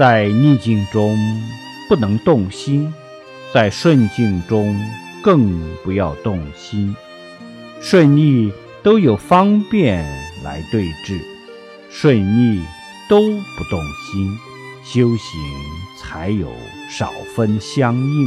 在逆境中不能动心，在顺境中更不要动心。顺逆都有方便来对治，顺逆都不动心，修行才有少分相应。